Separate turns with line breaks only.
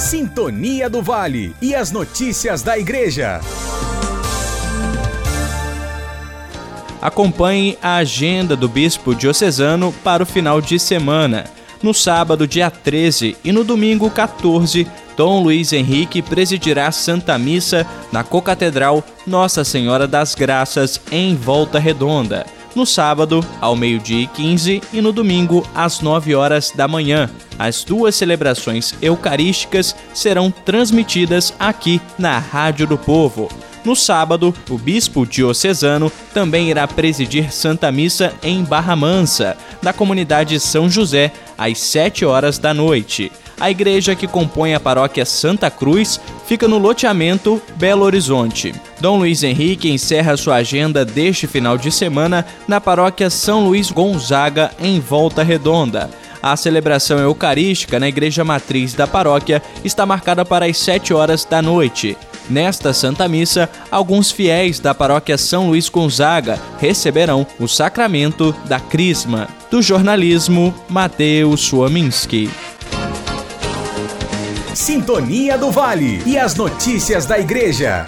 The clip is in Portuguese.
Sintonia do Vale e as notícias da Igreja.
Acompanhe a agenda do Bispo Diocesano para o final de semana. No sábado, dia 13 e no domingo 14, Dom Luiz Henrique presidirá Santa Missa na Cocatedral Nossa Senhora das Graças, em Volta Redonda. No sábado, ao meio-dia e 15 e no domingo, às 9 horas da manhã. As duas celebrações eucarísticas serão transmitidas aqui na Rádio do Povo. No sábado, o bispo diocesano também irá presidir Santa Missa em Barra Mansa, da comunidade São José, às 7 horas da noite. A igreja que compõe a paróquia Santa Cruz fica no loteamento Belo Horizonte. Dom Luiz Henrique encerra sua agenda deste final de semana na paróquia São Luís Gonzaga, em Volta Redonda. A celebração eucarística na igreja matriz da paróquia está marcada para as 7 horas da noite. Nesta Santa Missa, alguns fiéis da paróquia São Luís Gonzaga receberão o sacramento da Crisma. Do jornalismo, Mateus Suominski.
Sintonia do Vale e as notícias da Igreja.